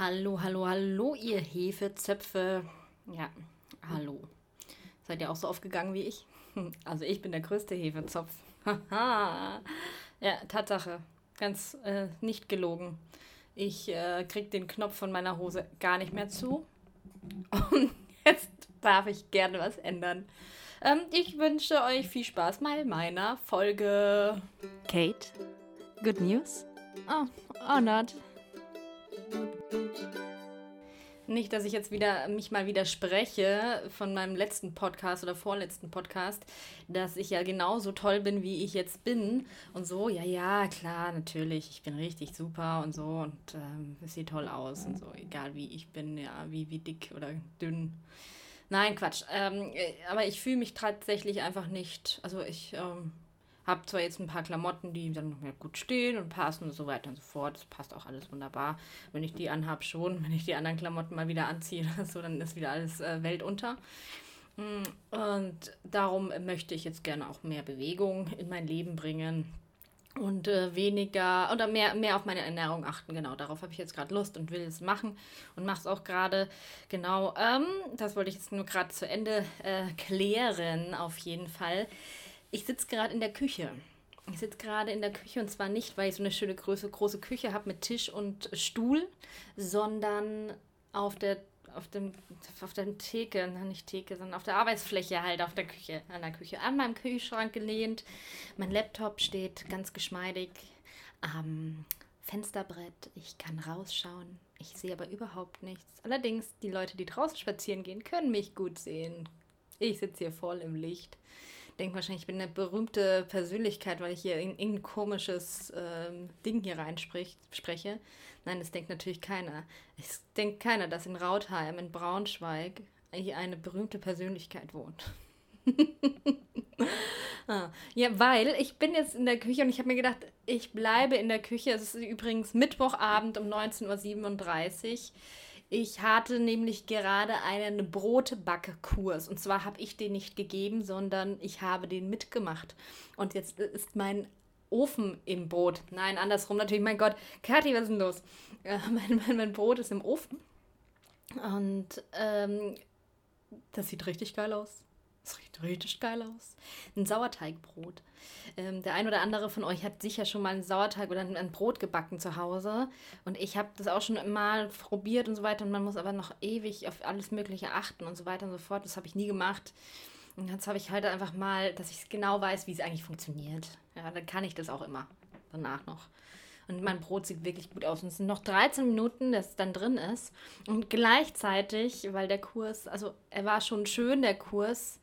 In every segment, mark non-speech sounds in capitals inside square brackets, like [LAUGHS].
Hallo, hallo, hallo, ihr Hefezöpfe. Ja, hallo. Seid ihr auch so aufgegangen wie ich? [LAUGHS] Also ich bin der größte Hefezopf. [LAUGHS] ja, Tatsache. Ganz äh, nicht gelogen. Ich äh, krieg den Knopf von meiner Hose gar nicht mehr zu. [LAUGHS] Und jetzt darf ich gerne was ändern. Ähm, ich wünsche euch viel Spaß bei meiner Folge. Kate, good news? Oh, or not. Nicht, dass ich jetzt wieder mich mal widerspreche von meinem letzten Podcast oder vorletzten Podcast, dass ich ja genauso toll bin, wie ich jetzt bin und so. Ja, ja, klar, natürlich, ich bin richtig super und so und ähm, es sieht toll aus und so, egal wie ich bin, ja, wie, wie dick oder dünn. Nein, Quatsch. Ähm, äh, aber ich fühle mich tatsächlich einfach nicht. Also ich ähm, habe zwar jetzt ein paar Klamotten, die dann noch mehr gut stehen und passen und so weiter und so fort. Das passt auch alles wunderbar. Wenn ich die anhabe, schon. Wenn ich die anderen Klamotten mal wieder anziehe, so, dann ist wieder alles äh, Welt unter. Mm, und darum möchte ich jetzt gerne auch mehr Bewegung in mein Leben bringen und äh, weniger oder mehr, mehr auf meine Ernährung achten. Genau, darauf habe ich jetzt gerade Lust und will es machen und mache es auch gerade. Genau, ähm, das wollte ich jetzt nur gerade zu Ende äh, klären, auf jeden Fall. Ich sitze gerade in der Küche. Ich sitze gerade in der Küche und zwar nicht, weil ich so eine schöne große, große Küche habe mit Tisch und Stuhl, sondern auf der auf dem auf der Theke, nicht Theke, sondern auf der Arbeitsfläche halt auf der Küche, an der Küche, an meinem Kühlschrank gelehnt. Mein Laptop steht ganz geschmeidig am Fensterbrett. Ich kann rausschauen. Ich sehe aber überhaupt nichts. Allerdings, die Leute, die draußen spazieren gehen, können mich gut sehen. Ich sitze hier voll im Licht denkt wahrscheinlich, ich bin eine berühmte Persönlichkeit, weil ich hier in irgendein komisches ähm, Ding hier reinspreche. Nein, das denkt natürlich keiner. Es denkt keiner, dass in Rautheim, in Braunschweig, hier eine berühmte Persönlichkeit wohnt. [LAUGHS] ah, ja, weil ich bin jetzt in der Küche und ich habe mir gedacht, ich bleibe in der Küche. Es ist übrigens Mittwochabend um 19.37 Uhr. Ich hatte nämlich gerade einen Brotbackkurs. Und zwar habe ich den nicht gegeben, sondern ich habe den mitgemacht. Und jetzt ist mein Ofen im Brot. Nein, andersrum natürlich. Mein Gott, Kathi, was ist denn los? [LAUGHS] Äh, mein, mein, mein Brot ist im Ofen. Und ähm, das sieht richtig geil aus. Das sieht richtig geil aus. Ein Sauerteigbrot. Ähm, der ein oder andere von euch hat sicher schon mal einen Sauerteig oder ein, Brot gebacken zu Hause. Und ich habe das auch schon mal probiert und so weiter. Und man muss aber noch ewig auf alles Mögliche achten und so weiter und so fort. Das habe ich nie gemacht. Und jetzt habe ich halt einfach mal, dass ich genau weiß, wie es eigentlich funktioniert. Ja, dann kann ich das auch immer danach noch. Und mein Brot sieht wirklich gut aus. Und es sind noch 13 Minuten, dass es dann drin ist. Und gleichzeitig, weil der Kurs, also er war schon schön, der Kurs,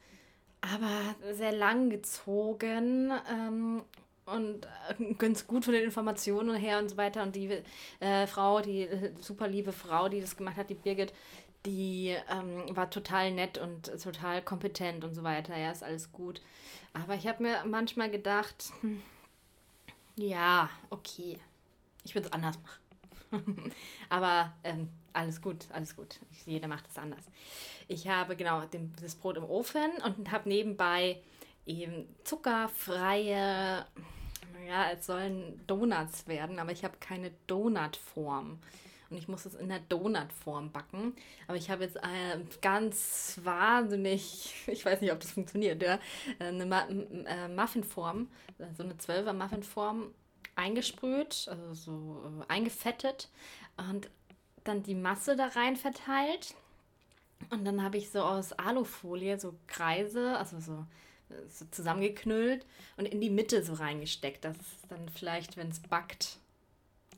aber sehr lang gezogen ähm, und äh, ganz gut von den Informationen her und so weiter. Und die äh, Frau, die äh, super liebe Frau, die das gemacht hat, die Birgit, die ähm, war total nett und total kompetent und so weiter. Ja, ist alles gut. Aber ich habe mir manchmal gedacht, hm, ja, okay, ich würde es anders machen. [LAUGHS] Aber ähm, alles gut, alles gut. Jeder macht es anders. Ich habe genau den, das Brot im Ofen und habe nebenbei eben zuckerfreie, ja, es sollen Donuts werden, aber ich habe keine Donutform. Und ich muss es in der Donutform backen. Aber ich habe jetzt äh, ganz wahnsinnig, [LAUGHS] ich weiß nicht, ob das funktioniert, ja, eine äh, Muffinform, so eine 12er Muffinform eingesprüht, also so äh, eingefettet und dann die Masse da rein verteilt und dann habe ich so aus Alufolie so Kreise, also so, so zusammengeknüllt und in die Mitte so reingesteckt, dass es dann vielleicht, wenn es backt,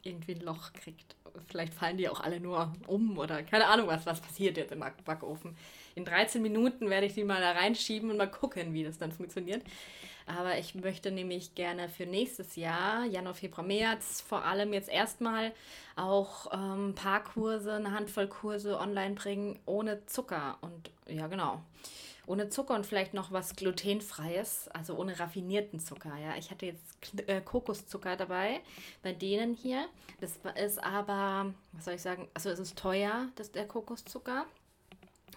irgendwie ein Loch kriegt. Vielleicht fallen die auch alle nur um oder keine Ahnung, was, was passiert jetzt im Backofen. In 13 Minuten werde ich die mal da reinschieben und mal gucken, wie das dann funktioniert. Aber ich möchte nämlich gerne für nächstes Jahr, Januar, Februar, März, vor allem jetzt erstmal auch ähm, ein paar Kurse, eine Handvoll Kurse online bringen, ohne Zucker. Und ja, genau. Ohne Zucker und vielleicht noch was glutenfreies, also ohne raffinierten Zucker. Ja, ich hatte jetzt äh, Kokoszucker dabei bei denen hier. Das ist aber, was soll ich sagen, also es ist teuer, das, der Kokoszucker.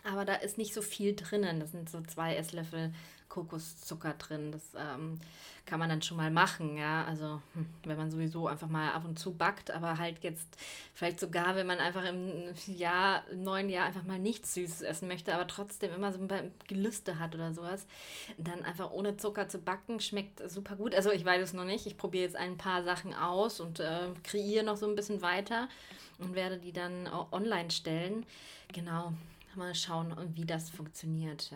Aber da ist nicht so viel drinnen. Das sind so zwei Esslöffel Kokoszucker drin. Das ähm, kann man dann schon mal machen, ja. Also hm, wenn man sowieso einfach mal ab und zu backt, aber halt jetzt vielleicht sogar, wenn man einfach im Jahr, im neuen Jahr einfach mal nichts Süßes essen möchte, aber trotzdem immer so ein Gelüste hat oder sowas, dann einfach ohne Zucker zu backen, schmeckt super gut. Also ich weiß es noch nicht. Ich probiere jetzt ein paar Sachen aus und äh, kreiere noch so ein bisschen weiter und werde die dann online stellen. Genau, Mal schauen, wie das funktioniert.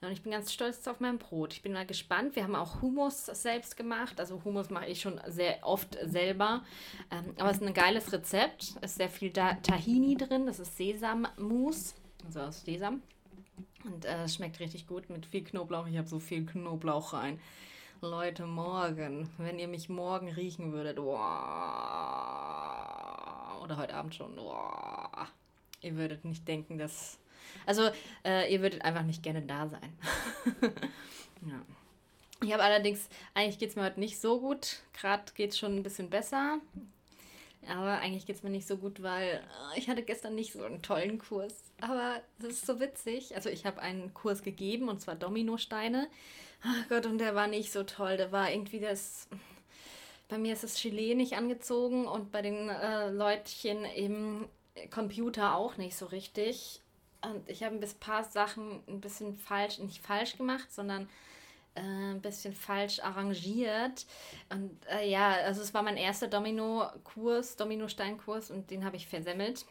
Und ich bin ganz stolz auf mein Brot. Ich bin mal gespannt. Wir haben auch Hummus selbst gemacht. Also Hummus mache ich schon sehr oft selber. Ähm, aber es ist ein geiles Rezept. Es ist sehr viel Tahini drin. Das ist Sesammus. Also aus Sesam. Und äh, schmeckt richtig gut mit viel Knoblauch. Ich habe so viel Knoblauch rein. Leute, morgen, wenn ihr mich morgen riechen würdet, wow, oder heute Abend schon, wow, ihr würdet nicht denken, dass also äh, ihr würdet einfach nicht gerne da sein. [LAUGHS] ja. Ich habe allerdings, eigentlich geht es mir heute nicht so gut. Gerade geht es schon ein bisschen besser. Aber eigentlich geht es mir nicht so gut, weil äh, ich hatte gestern nicht so einen tollen Kurs. Aber das ist so witzig. Also ich habe einen Kurs gegeben und zwar Dominosteine. Ach Gott, und der war nicht so toll. Der war irgendwie das. Bei mir ist das Gelee nicht angezogen und bei den äh, Leutchen im Computer auch nicht so richtig. Und ich habe ein paar Sachen ein bisschen falsch, nicht falsch gemacht, sondern äh, ein bisschen falsch arrangiert. Und äh, ja, also es war mein erster Domino-Kurs, Domino-Stein-Kurs und den habe ich versemmelt.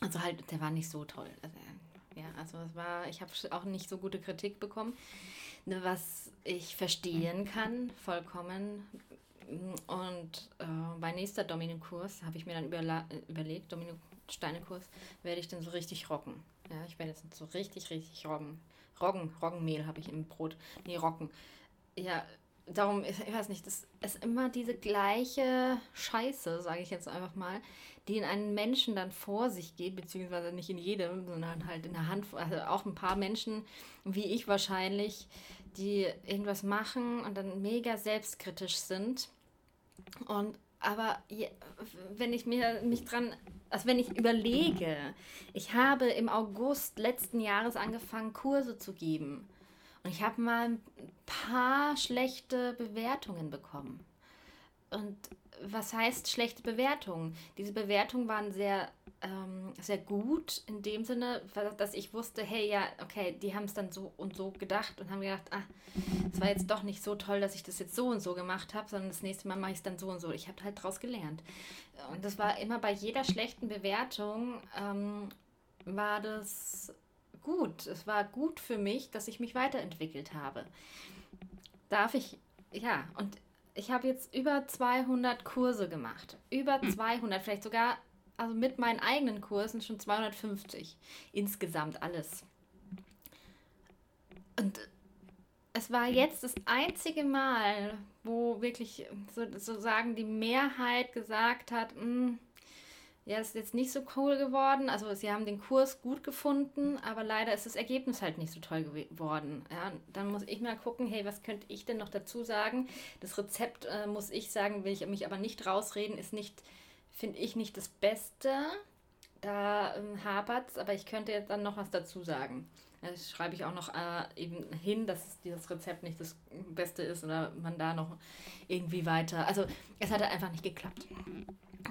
Also halt, der war nicht so toll. Also, ja, also es war, ich habe auch nicht so gute Kritik bekommen, ne, was ich verstehen kann, vollkommen. Und äh, mein nächster Domino-Kurs habe ich mir dann überlegt, Domino-Steine-Kurs, werde ich dann so richtig rocken. Ja, ich werde jetzt so richtig, richtig Roggen. Roggen, Roggenmehl habe ich im Brot. Nee, Roggen. Ja, darum, ich weiß nicht, das ist immer diese gleiche Scheiße, sage ich jetzt einfach mal, die in einen Menschen dann vor sich geht, beziehungsweise nicht in jedem, sondern halt in der Hand, also auch ein paar Menschen, wie ich wahrscheinlich, die irgendwas machen und dann mega selbstkritisch sind. Und aber wenn ich mir mich dran also wenn ich überlege, ich habe im August letzten Jahres angefangen, Kurse zu geben. Und ich habe mal ein paar schlechte Bewertungen bekommen. Und was heißt schlechte Bewertungen? Diese Bewertungen waren sehr, ähm, sehr gut in dem Sinne, dass ich wusste, hey, ja, okay, die haben es dann so und so gedacht und haben gedacht, ah, es war jetzt doch nicht so toll, dass ich das jetzt so und so gemacht habe, sondern das nächste Mal mache ich es dann so und so. Ich habe halt daraus gelernt. Und das war immer bei jeder schlechten Bewertung, ähm, war das gut. Es war gut für mich, dass ich mich weiterentwickelt habe. Darf ich, ja, und ich habe jetzt über 200 Kurse gemacht. Über 200, hm. vielleicht sogar, also mit meinen eigenen Kursen schon 250. Insgesamt alles. Und es war jetzt das einzige Mal, wo wirklich sozusagen die Mehrheit gesagt hat, hm, ja, ist jetzt nicht so cool geworden. Also sie haben den Kurs gut gefunden, aber leider ist das Ergebnis halt nicht so toll geworden. Ja, dann muss ich mal gucken, hey, was könnte ich denn noch dazu sagen? Das Rezept, äh, muss ich sagen, will ich mich aber nicht rausreden, ist nicht, finde ich, nicht das Beste. Da ähm, hapert es, aber ich könnte jetzt dann noch was dazu sagen. Das schreibe ich auch noch äh, eben hin, dass dieses Rezept nicht das Beste ist oder man da noch irgendwie weiter. Also es hat einfach nicht geklappt.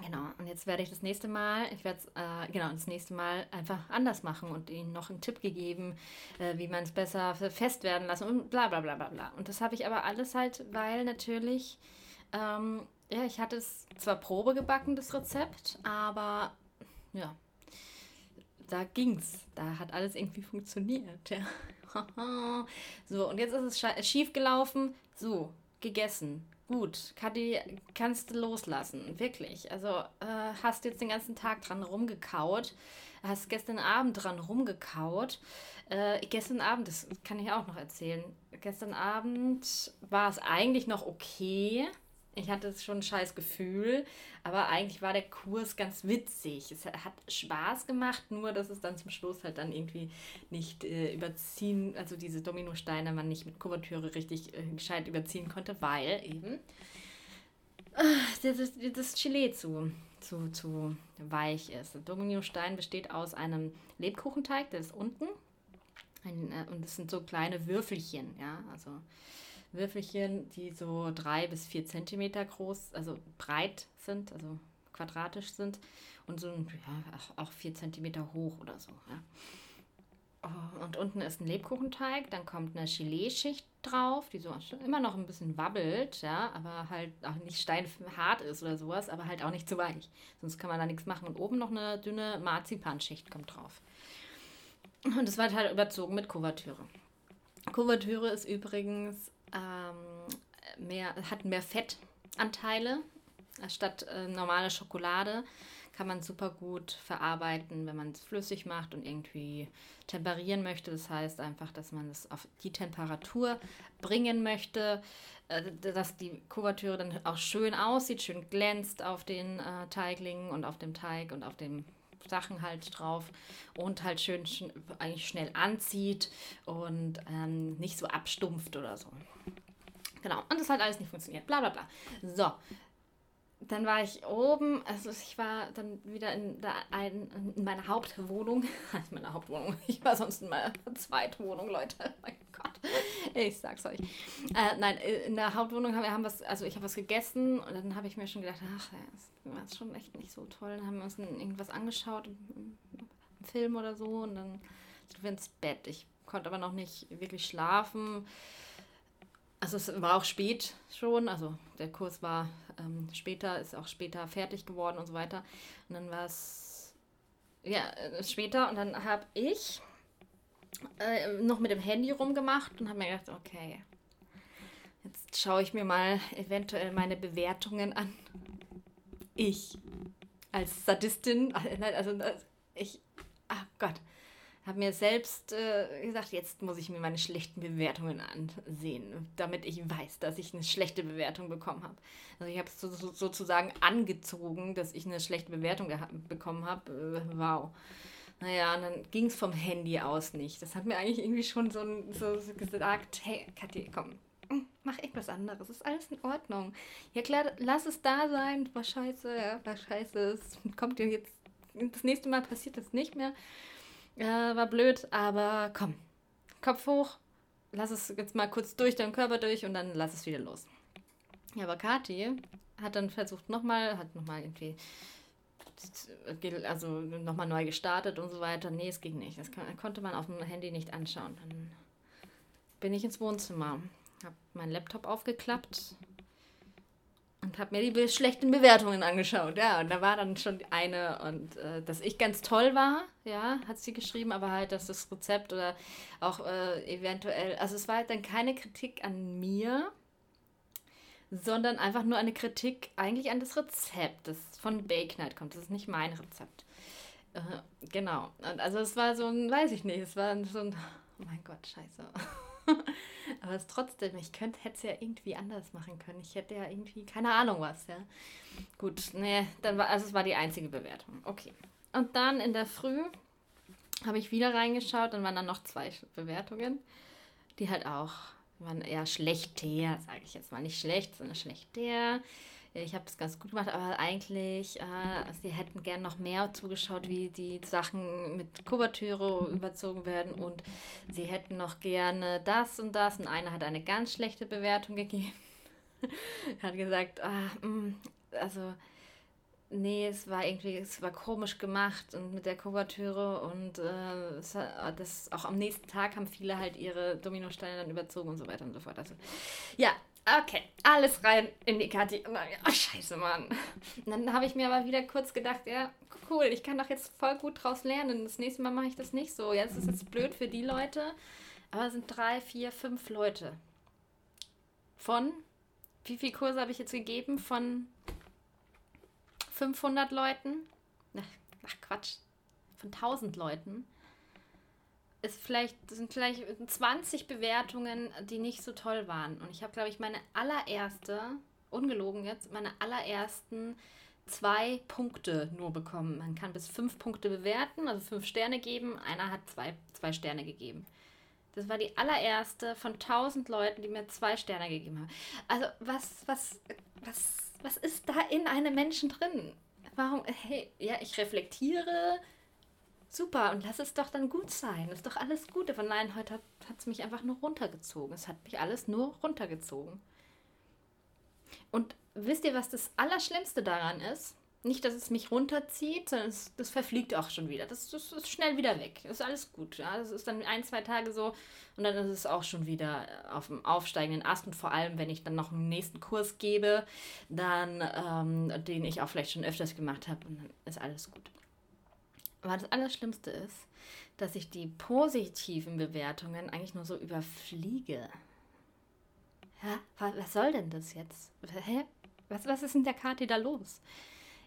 Genau, und jetzt werde ich das nächste Mal, ich werde es äh, genau das nächste Mal einfach anders machen und ihnen noch einen Tipp gegeben, äh, wie man es besser fest werden lassen und bla bla bla bla bla. Und das habe ich aber alles halt, weil natürlich, ähm, ja, ich hatte es zwar Probe gebacken, das Rezept, aber ja, da ging's. Da hat alles irgendwie funktioniert. Ja. [LAUGHS] so, und jetzt ist es schief gelaufen. So, gegessen gut, Kadi, kannst du loslassen, wirklich. Also äh, hast jetzt den ganzen Tag dran rumgekaut, hast gestern Abend dran rumgekaut. Äh, gestern Abend, das kann ich auch noch erzählen, gestern Abend war es eigentlich noch okay. Ich hatte schon ein scheiß Gefühl, aber eigentlich war der Kurs ganz witzig. Es hat Spaß gemacht, nur dass es dann zum Schluss halt dann irgendwie nicht äh, überziehen, also diese Dominosteine man nicht mit Kuvertüre richtig äh, gescheit überziehen konnte, weil eben äh, das, das Gelee zu, zu, zu weich ist. Der Dominostein besteht aus einem Lebkuchenteig, der ist unten Ein, äh, und es sind so kleine Würfelchen, ja, also Würfelchen, die so drei bis vier Zentimeter groß, also breit sind, also quadratisch sind und so ja, auch vier Zentimeter hoch oder so. Ja. Oh, und unten ist ein Lebkuchenteig, dann kommt eine Gelee-Schicht drauf, die so immer noch ein bisschen wabbelt, ja, aber halt auch nicht steinhart ist oder sowas, aber halt auch nicht zu weich. Sonst kann man da nichts machen. Und oben noch eine dünne Marzipanschicht kommt drauf. Und es wird halt überzogen mit Kuvertüre. Kuvertüre ist übrigens ähm, mehr, hat mehr Fettanteile statt äh, normale Schokolade. Kann man super gut verarbeiten, wenn man es flüssig macht und irgendwie temperieren möchte. Das heißt einfach, dass man es auf die Temperatur bringen möchte, äh, dass die Kuvertüre dann auch schön aussieht, schön glänzt auf den äh, Teiglingen und auf dem Teig und auf dem Sachen halt drauf und halt schön schn eigentlich schnell anzieht und ähm, nicht so abstumpft oder so. Genau, und das hat alles nicht funktioniert. Bla bla bla. So, dann war ich oben, also ich war dann wieder in, der, in meiner Hauptwohnung. [LAUGHS] Also meine Hauptwohnung. [LAUGHS] Ich war sonst in meiner Zweitwohnung, Leute. [LAUGHS] Mein. [LAUGHS] Ich sag's euch. Äh, nein, in der Hauptwohnung haben wir haben was, also ich habe was gegessen und dann habe ich mir schon gedacht, ach, das war schon echt nicht so toll. Dann haben wir uns irgendwas angeschaut, einen Film oder so und dann sind wir ins Bett. Ich konnte aber noch nicht wirklich schlafen. Also es war auch spät schon, also der Kurs war ähm, später, ist auch später fertig geworden und so weiter. Und dann war es, ja, äh, später und dann habe ich äh, noch mit dem Handy rumgemacht und habe mir gedacht, okay, jetzt schaue ich mir mal eventuell meine Bewertungen an. Ich als Sadistin, [LAUGHS] also ich, ach Gott, habe mir selbst äh, gesagt, jetzt muss ich mir meine schlechten Bewertungen ansehen, damit ich weiß, dass ich eine schlechte Bewertung bekommen habe. Also ich habe es so, so, sozusagen angezogen, dass ich eine schlechte Bewertung bekommen habe. Äh, wow. Naja, und dann ging es vom Handy aus nicht. Das hat mir eigentlich irgendwie schon so, so, gesagt, hey, Kathi, komm, hm, mach irgendwas anderes. Ist alles in Ordnung. Ja klar, lass es da sein. War scheiße, ja, war scheiße. Es kommt dir jetzt, das nächste Mal passiert das nicht mehr. Ja, war blöd, aber komm. Kopf hoch, lass es jetzt mal kurz durch deinen Körper durch und dann lass es wieder los. Ja, aber Kathi hat dann versucht nochmal, hat nochmal irgendwie, also nochmal neu gestartet und so weiter. Nee, es ging nicht. Das konnte man auf dem Handy nicht anschauen. Dann bin ich ins Wohnzimmer, habe meinen Laptop aufgeklappt und habe mir die schlechten Bewertungen angeschaut. Ja, und da war dann schon eine und äh, dass ich ganz toll war, ja, hat sie geschrieben, aber halt, dass das Rezept oder auch äh, eventuell, also es war halt dann keine Kritik an mir, sondern einfach nur eine Kritik eigentlich an das Rezept, das von Bake Night kommt. Das ist nicht mein Rezept. Äh, genau. Und also es war so ein, weiß ich nicht, es war so ein, oh mein Gott, scheiße. [LAUGHS] Aber es trotzdem, ich könnte, hätte es ja irgendwie anders machen können. Ich hätte ja irgendwie, keine Ahnung was, ja. Gut, nee, dann war, also es war die einzige Bewertung. Okay. Und dann in der Früh habe ich wieder reingeschaut, dann waren dann noch zwei Bewertungen, die halt auch waren eher schlechter, sage ich jetzt mal nicht schlecht, sondern schlechter. Ich habe es ganz gut gemacht, aber eigentlich, äh, sie hätten gern noch mehr zugeschaut, wie die Sachen mit Kuvertüre überzogen werden und sie hätten noch gerne das und das. Und einer hat eine ganz schlechte Bewertung gegeben. [LAUGHS] hat gesagt, ah, mh, mm, also nee, es war irgendwie, es war komisch gemacht und mit der Kuvertüre und äh, es, das auch am nächsten Tag haben viele halt ihre Dominosteine dann überzogen und so weiter und so fort. Also ja, Okay, alles rein in die Kathi. Oh, scheiße, Mann. Und dann habe ich mir aber wieder kurz gedacht, ja, cool, ich kann doch jetzt voll gut draus lernen. Das nächste Mal mache ich das nicht so. Ja, das ist jetzt blöd für die Leute, aber es sind drei, vier, fünf Leute. Von, wie viele Kurse habe ich jetzt gegeben? Von 500 Leuten? Ach, Quatsch. Von 1000 Leuten ist vielleicht, sind vielleicht 20 Bewertungen, die nicht so toll waren. Und ich habe, glaube ich, meine allererste, ungelogen jetzt, meine allerersten zwei Punkte nur bekommen. Man kann bis fünf Punkte bewerten, also fünf Sterne geben. Einer hat zwei, zwei Sterne gegeben. Das war die allererste von 1000 Leuten, die mir zwei Sterne gegeben haben. Also was, was, was, was ist da in einem Menschen drin? Warum, hey, ja, ich reflektiere, Super, und lass es doch dann gut sein. Ist doch alles Gute. Von nein, heute hat es mich einfach nur runtergezogen. Es hat mich alles nur runtergezogen. Und wisst ihr, was das Allerschlimmste daran ist? Nicht, dass es mich runterzieht, sondern es, das verfliegt auch schon wieder. Das, das, ist schnell wieder weg. Das ist alles gut. Ja? Das ist dann ein, zwei Tage so und dann ist es auch schon wieder auf dem aufsteigenden Ast. Und vor allem, wenn ich dann noch einen nächsten Kurs gebe, dann, ähm, den ich auch vielleicht schon öfters gemacht habe, dann ist alles gut. Aber das Allerschlimmste ist, dass ich die positiven Bewertungen eigentlich nur so überfliege. Ja, was soll denn das jetzt? Hä? Was, was ist in der Karte da los?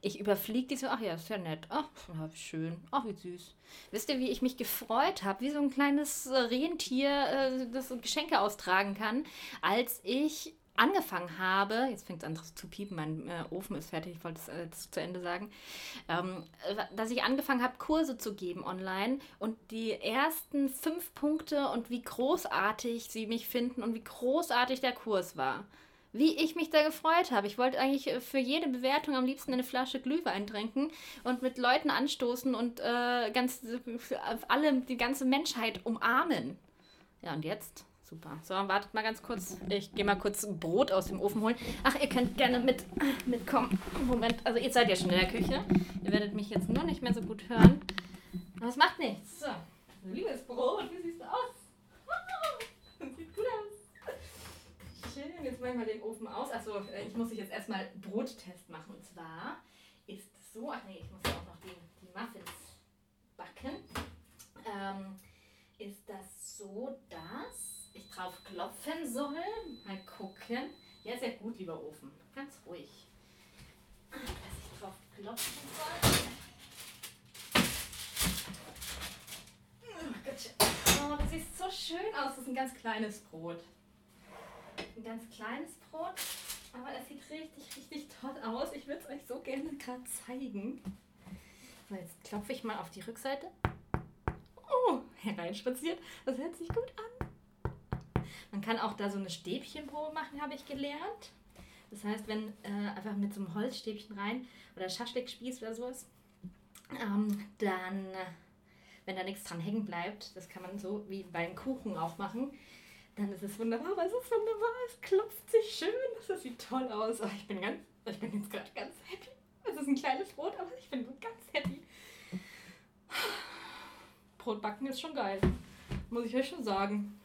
Ich überfliege die so, ach ja, ist ja nett. Ach, schön. Ach, wie süß. Wisst ihr, wie ich mich gefreut habe, wie so ein kleines Rentier, äh, das Geschenke austragen kann, als ich angefangen habe, jetzt fängt es an zu piepen, mein äh, Ofen ist fertig, ich wollte es äh, zu Ende sagen, ähm, dass ich angefangen habe, Kurse zu geben online und die ersten fünf Punkte und wie großartig sie mich finden und wie großartig der Kurs war wie ich mich da gefreut habe. Ich wollte eigentlich äh, für jede Bewertung am liebsten eine Flasche Glühwein trinken und mit Leuten anstoßen und äh, ganz für alle die ganze Menschheit umarmen. Ja, und jetzt? Super. So, wartet mal ganz kurz. Ich gehe mal kurz Brot aus dem Ofen holen. Ach, ihr könnt gerne mit, mitkommen. Moment, also ihr seid ja schon in der Küche. Ihr werdet mich jetzt nur nicht mehr so gut hören. Aber es macht nichts. So, liebes Brot, wie siehst du aus? Sieht gut aus ich mal den Ofen aus. Achso, äh, ich muss jetzt erstmal Brottest machen. Und zwar ist es so, ach nee, ich muss auch noch die, die Muffins backen. Ähm, ist das so, dass ich drauf klopfen soll? Mal gucken. Ja, sehr gut, lieber Ofen. Ganz ruhig. Dass ich drauf klopfen soll. Oh, das sieht so schön aus. Das ist ein ganz kleines Brot ein ganz kleines Brot, aber es sieht richtig, richtig toll aus. Ich würde es euch so gerne gerade zeigen. So, jetzt klopfe ich mal auf die Rückseite. Oh, hereinspaziert. Das hört sich gut an. Man kann auch da so eine Stäbchenprobe machen, habe ich gelernt. Das heißt, wenn äh, einfach mit so einem Holzstäbchen rein oder Schaschlikspieß oder sowas, ähm, dann, wenn da nichts dran hängen bleibt, das kann man so wie beim Kuchen auch machen, dann ist es wunderbar, es ist wunderbar, es klopft sich schön, das sieht toll aus. Oh, ich bin ganz, ich bin jetzt gerade ganz happy. Es ist ein kleines Brot, aber ich bin ganz happy. Brotbacken ist schon geil, muss ich euch schon sagen.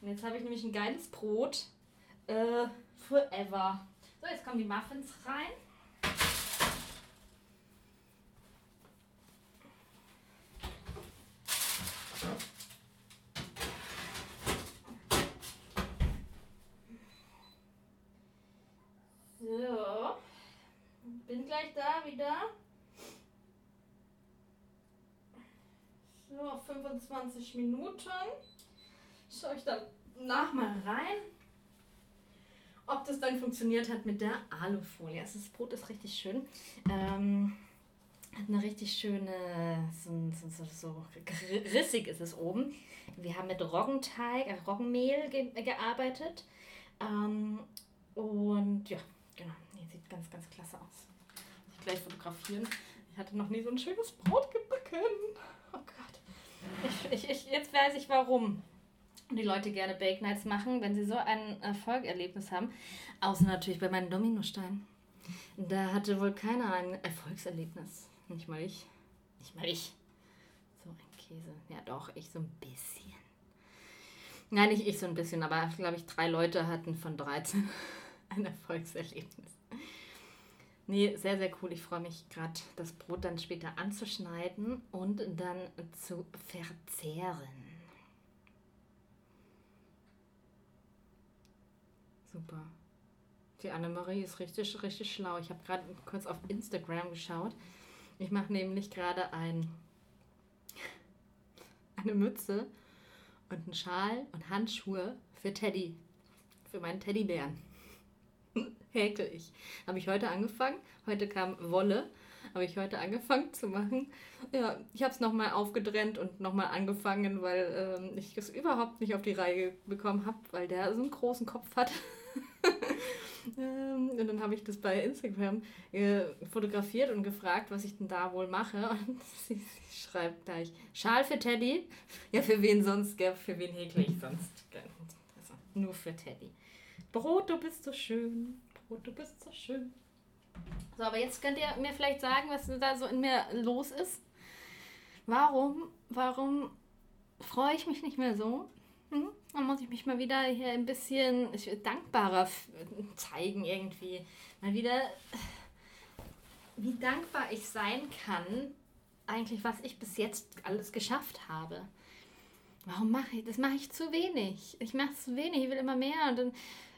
Und jetzt habe ich nämlich ein geiles Brot. Äh, forever. So, jetzt kommen die Muffins rein. Bin gleich da wieder. So, 25 Minuten. Schaue ich dann nach mal rein, ob das dann funktioniert hat mit der Alufolie. Also das Brot ist richtig schön. Ähm, hat eine richtig schöne, so, so, so, rissig ist es oben. Wir haben mit Roggenteig, äh, Roggenmehl ge gearbeitet. Ähm, und ja, genau, nee, sieht ganz, ganz klasse aus gleich fotografieren. Ich hatte noch nie so ein schönes Brot gebacken. Ich, ich, jetzt weiß ich warum die Leute gerne Bake Nights machen, wenn sie so ein Erfolgerlebnis haben. Außer natürlich bei meinen Dominosteinen. Da hatte wohl keiner ein Erfolgserlebnis. Nicht mal ich. Nicht mal ich. So ein Käse. Ja, doch, ich so ein bisschen. Nein, nicht ich so ein bisschen, aber glaube ich, drei Leute hatten von 13 [LAUGHS] ein Erfolgserlebnis. Nee, sehr, sehr cool. Ich freue mich gerade, das Brot dann später anzuschneiden und dann zu verzehren. Super. Die Annemarie ist richtig, richtig schlau. Ich habe gerade kurz auf Instagram geschaut. Ich mache nämlich gerade ein, eine Mütze und einen Schal und Handschuhe für Teddy. Für meinen Teddybären häkel ich. Habe ich heute angefangen. Heute kam Wolle. Habe ich heute angefangen zu machen. Ja, ich habe es nochmal aufgetrennt und nochmal angefangen, weil ähm, ich es überhaupt nicht auf die Reihe bekommen habe, weil der so einen großen Kopf hat. [LAUGHS] Ähm, und dann habe ich das bei Instagram äh, fotografiert und gefragt, was ich denn da wohl mache. [LAUGHS] Und sie, sie schreibt gleich, Schal für Teddy? Ja, für wen sonst, gell? Für wen häkle ich sonst? [LAUGHS] Also, nur für Teddy. Brot, du bist so schön. Brot, du bist so schön. So, aber jetzt könnt ihr mir vielleicht sagen, was da so in mir los ist. Warum, warum freue ich mich nicht mehr so? Hm? Dann muss ich mich mal wieder hier ein bisschen dankbarer zeigen irgendwie. Mal wieder, wie dankbar ich sein kann, eigentlich, was ich bis jetzt alles geschafft habe. Warum mache ich das? Mache ich zu wenig. Ich mache zu wenig. Ich will immer mehr und dann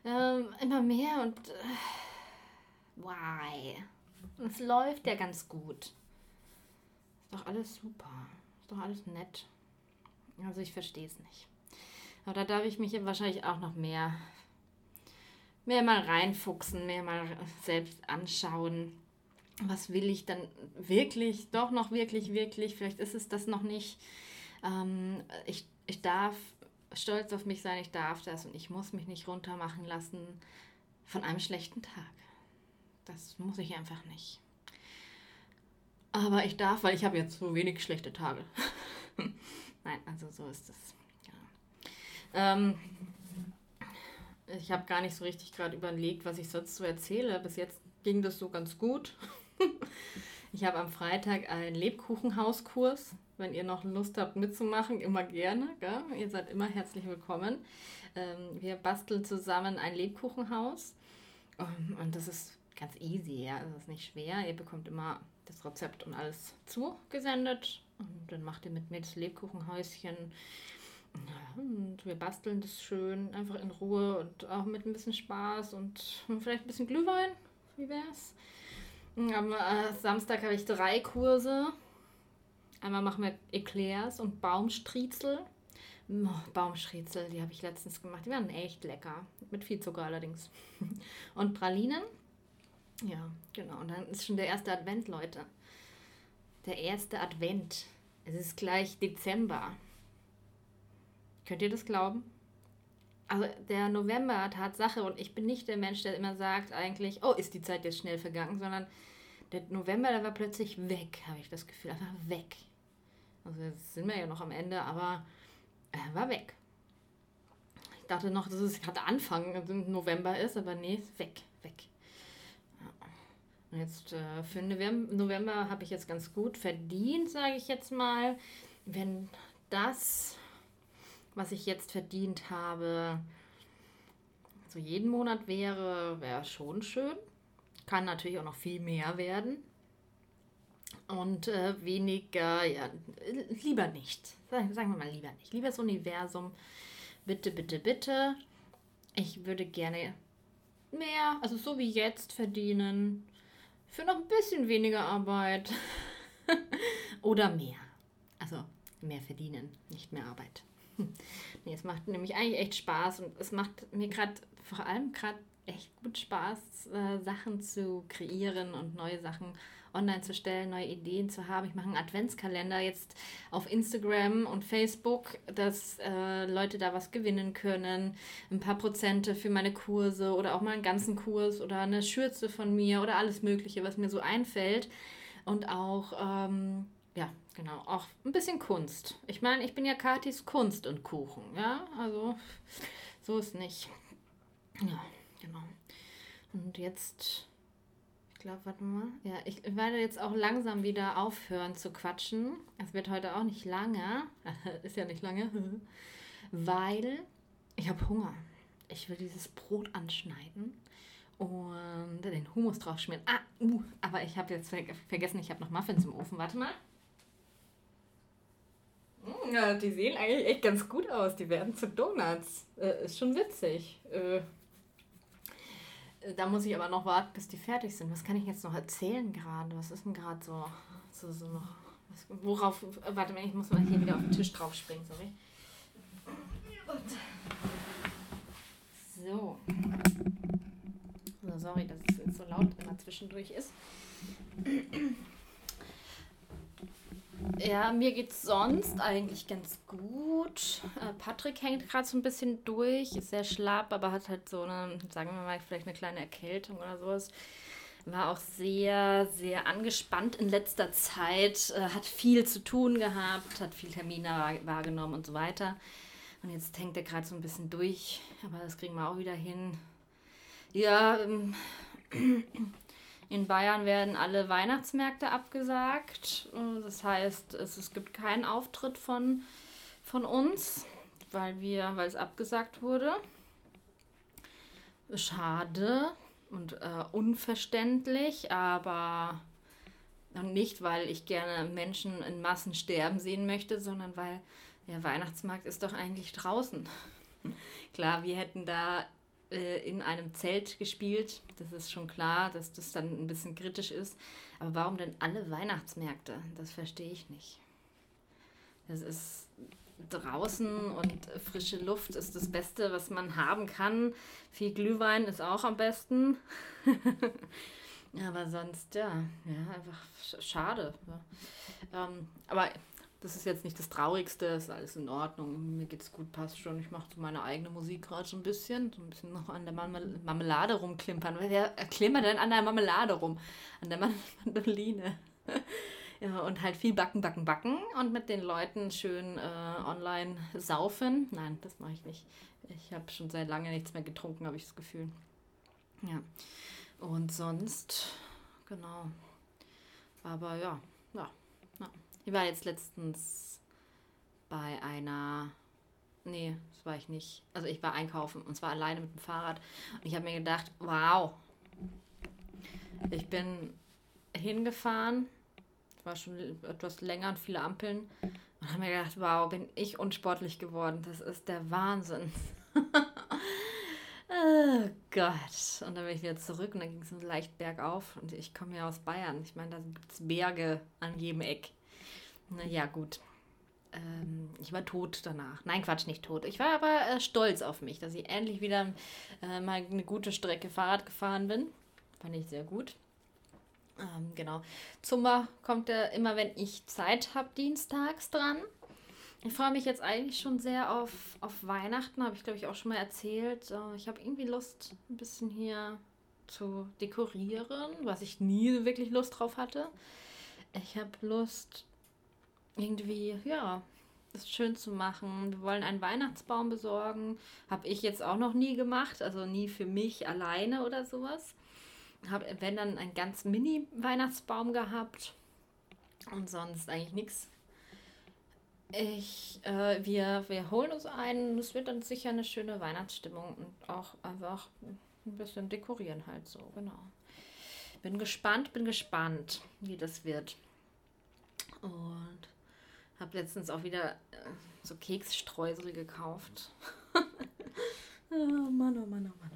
ähm, immer mehr und äh, why? Es läuft ja ganz gut. Ist doch alles super. Ist doch alles nett. Also ich verstehe es nicht. Aber da darf ich mich wahrscheinlich auch noch mehr, mehr mal reinfuchsen, mehr mal selbst anschauen. Was will ich dann wirklich, doch noch wirklich, wirklich, vielleicht ist es das noch nicht. Ähm, ich, ich darf stolz auf mich sein, ich darf das und ich muss mich nicht runtermachen lassen von einem schlechten Tag. Das muss ich einfach nicht. Aber ich darf, weil ich habe jetzt so wenig schlechte Tage. [LAUGHS] Nein, also so ist es. Ähm, ich habe gar nicht so richtig gerade überlegt, was ich sonst so erzähle. Bis jetzt ging das so ganz gut. [LAUGHS] ich habe am Freitag einen Lebkuchenhauskurs. Wenn ihr noch Lust habt mitzumachen, immer gerne. Gell? Ihr seid immer herzlich willkommen. Ähm, wir basteln zusammen ein Lebkuchenhaus. Um, und das ist ganz easy, ja. Das ist nicht schwer. Ihr bekommt immer das Rezept und alles zugesendet. Und dann macht ihr mit mir das Lebkuchenhäuschen und wir basteln das schön, einfach in Ruhe und auch mit ein bisschen Spaß und vielleicht ein bisschen Glühwein. Wie wär's? Am äh, Samstag habe ich drei Kurse. Einmal machen wir Eclairs und Baumstriezel. Oh, Baumstriezel, die habe ich letztens gemacht. Die waren echt lecker. Mit viel Zucker allerdings. [LAUGHS] Und Pralinen. Ja, genau. Und dann ist schon der erste Advent, Leute. Der erste Advent. Es ist gleich Dezember. Könnt ihr das glauben? Also der November, Tatsache, und ich bin nicht der Mensch, der immer sagt eigentlich, oh, ist die Zeit jetzt schnell vergangen, sondern der November, der war plötzlich weg, habe ich das Gefühl, einfach weg. Also jetzt sind wir ja noch am Ende, aber er war weg. Ich dachte noch, dass es gerade Anfang November ist, aber nee, ist weg, weg. Und jetzt äh, für November habe ich jetzt ganz gut verdient, sage ich jetzt mal. Wenn das was ich jetzt verdient habe, so jeden Monat wäre, wäre schon schön. Kann natürlich auch noch viel mehr werden. Und äh, weniger, ja, lieber nicht. Sagen, wir mal lieber nicht. Lieber das Universum, bitte, bitte, bitte. Ich würde gerne mehr, also so wie jetzt verdienen. Für noch ein bisschen weniger Arbeit. [LAUGHS] Oder mehr. Also mehr verdienen, nicht mehr Arbeit. Nee, es macht nämlich eigentlich echt Spaß und es macht mir gerade vor allem gerade echt gut Spaß, äh, Sachen zu kreieren und neue Sachen online zu stellen, neue Ideen zu haben. Ich mache einen Adventskalender jetzt auf Instagram und Facebook, dass äh, Leute da was gewinnen können. Ein paar Prozente für meine Kurse oder auch mal einen ganzen Kurs oder eine Schürze von mir oder alles Mögliche, was mir so einfällt. Und auch ähm, ja, genau. Auch ein bisschen Kunst. Ich meine, ich bin ja Katis Kunst und Kuchen, ja? Also, so ist nicht. Ja, genau. Und jetzt, ich glaube, warte mal. Ja, ich werde jetzt auch langsam wieder aufhören zu quatschen. Es wird heute auch nicht lange. [LAUGHS] ist ja nicht lange. [LAUGHS] weil ich habe Hunger. Ich will dieses Brot anschneiden und den Hummus drauf schmieren. Ah, uh, aber ich habe jetzt vergessen, ich habe noch Muffins im Ofen. Warte mal. Ja, die sehen eigentlich echt ganz gut aus. Die werden zu Donuts. Äh, ist schon witzig. Äh, da muss ich aber noch warten, bis die fertig sind. Was kann ich jetzt noch erzählen gerade? Was ist denn gerade so, so, so noch? Was, worauf. Warte mal, ich muss mal hier wieder auf den Tisch drauf springen, sorry. So. So, sorry, dass es so laut immer zwischendurch ist. Ja, mir geht's sonst eigentlich ganz gut. Äh, Patrick hängt gerade so ein bisschen durch, ist sehr schlapp, aber hat halt so eine, sagen wir mal, vielleicht eine kleine Erkältung oder sowas. War auch sehr, sehr angespannt in letzter Zeit, äh, hat viel zu tun gehabt, hat viel Termine wahrgenommen und so weiter. Und jetzt hängt er gerade so ein bisschen durch, aber das kriegen wir auch wieder hin. Ja, ähm, in Bayern werden alle Weihnachtsmärkte abgesagt. Das heißt, es, es gibt keinen Auftritt von, von uns, weil wir, weil es abgesagt wurde. Schade und äh, unverständlich, aber nicht, weil ich gerne Menschen in Massen sterben sehen möchte, sondern weil der Weihnachtsmarkt ist doch eigentlich draußen. [LAUGHS] Klar, wir hätten da äh, in einem Zelt gespielt. Das ist schon klar, dass das dann ein bisschen kritisch ist. Aber warum denn alle Weihnachtsmärkte? Das verstehe ich nicht. Das ist draußen und frische Luft ist das Beste, was man haben kann. Viel Glühwein ist auch am besten. [LAUGHS] aber sonst, ja, ja, einfach schade. Ja. Ähm, aber das ist jetzt nicht das Traurigste, ist alles in Ordnung. Mir geht's gut, passt schon. Ich mache so meine eigene Musik gerade so ein bisschen. So ein bisschen noch an der Marmelade rumklimpern. Wer klimpert denn an der Marmelade rum? An der [LAUGHS] Mandoline. [LAUGHS] ja, und halt viel backen, backen, backen und mit den Leuten schön äh, online saufen. Nein, das mache ich nicht. Ich habe schon seit lange nichts mehr getrunken, habe ich das Gefühl. Ja. Und sonst, genau. Aber ja, ja. Ich war jetzt letztens bei einer. Nee, das war ich nicht. Also ich war einkaufen und zwar alleine mit dem Fahrrad. Und ich habe mir gedacht, wow. Ich bin hingefahren, war schon etwas länger und viele Ampeln. Und habe mir gedacht, wow, bin ich unsportlich geworden. Das ist der Wahnsinn. [LAUGHS] oh Gott. Und dann bin ich wieder zurück und dann ging es leicht bergauf. Und ich komme ja aus Bayern. Ich meine, da gibt es Berge an jedem Eck. Naja, gut. Ähm, ich war tot danach. Nein, Quatsch, nicht tot. Ich war aber äh, stolz auf mich, dass ich endlich wieder äh, mal eine gute Strecke Fahrrad gefahren bin. Fand ich sehr gut. Ähm, genau. Zumba kommt ja immer, wenn ich Zeit habe, dienstags dran. Ich freue mich jetzt eigentlich schon sehr auf, auf Weihnachten, habe ich glaube ich auch schon mal erzählt. Äh, ich habe irgendwie Lust, ein bisschen hier zu dekorieren, was ich nie wirklich Lust drauf hatte. Ich habe Lust, irgendwie, ja, das schön zu machen. Wir wollen einen Weihnachtsbaum besorgen. Habe ich jetzt auch noch nie gemacht, also nie für mich alleine oder sowas. Habe, wenn dann, einen ganz Mini-Weihnachtsbaum gehabt und sonst eigentlich nichts. Ich, äh, wir, wir holen uns einen. Es wird dann sicher eine schöne Weihnachtsstimmung und auch einfach ein bisschen dekorieren halt so, genau. Bin gespannt, bin gespannt, wie das wird. Und habe letztens auch wieder äh, so Keksstreusel gekauft. oh [LAUGHS] Mann, oh Mann, oh Mann, oh Mann.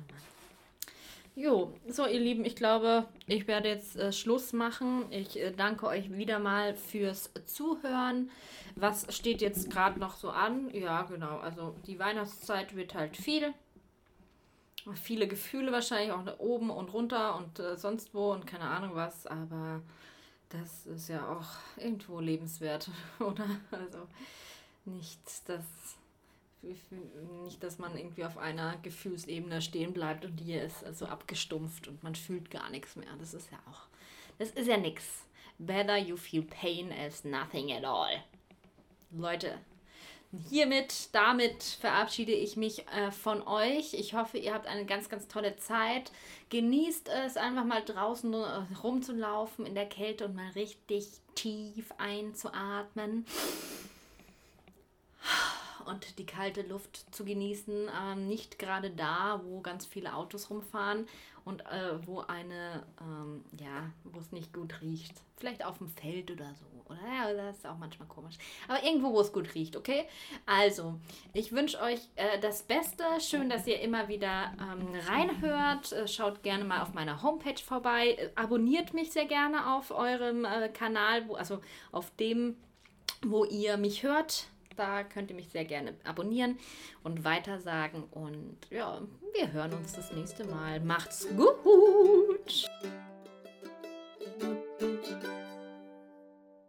Jo, so ihr Lieben, ich glaube, ich werde jetzt äh, Schluss machen. Ich äh, danke euch wieder mal fürs Zuhören. Was steht jetzt gerade noch so an? Ja, genau. Also die Weihnachtszeit wird halt viel. Viele Gefühle wahrscheinlich auch oben und runter und äh, sonst wo und keine Ahnung was. Aber das ist ja auch irgendwo lebenswert, [LAUGHS] oder? Also nicht, dass nicht, dass man irgendwie auf einer Gefühlsebene stehen bleibt und die ist also abgestumpft und man fühlt gar nichts mehr. Das ist ja auch, das ist ja nichts. Better you feel pain as nothing at all. Leute, hiermit, damit verabschiede ich mich äh, von euch. Ich hoffe, ihr habt eine ganz, ganz tolle Zeit. Genießt es, einfach mal draußen äh, rumzulaufen in der Kälte und mal richtig tief einzuatmen und die kalte Luft zu genießen. Ähm, nicht gerade da, wo ganz viele Autos rumfahren und äh, wo eine, ähm, ja, wo es nicht gut riecht. Vielleicht auf dem Feld oder so. Oder ja, das ist auch manchmal komisch. Aber irgendwo, wo es gut riecht, okay? Also, ich wünsche euch äh, das Beste. Schön, dass ihr immer wieder ähm, reinhört. Äh, schaut gerne mal auf meiner Homepage vorbei. Äh, abonniert mich sehr gerne auf eurem äh, Kanal, wo, also auf dem, wo ihr mich hört da könnt ihr mich sehr gerne abonnieren und weitersagen. Und ja, wir hören uns das nächste Mal. Macht's gut!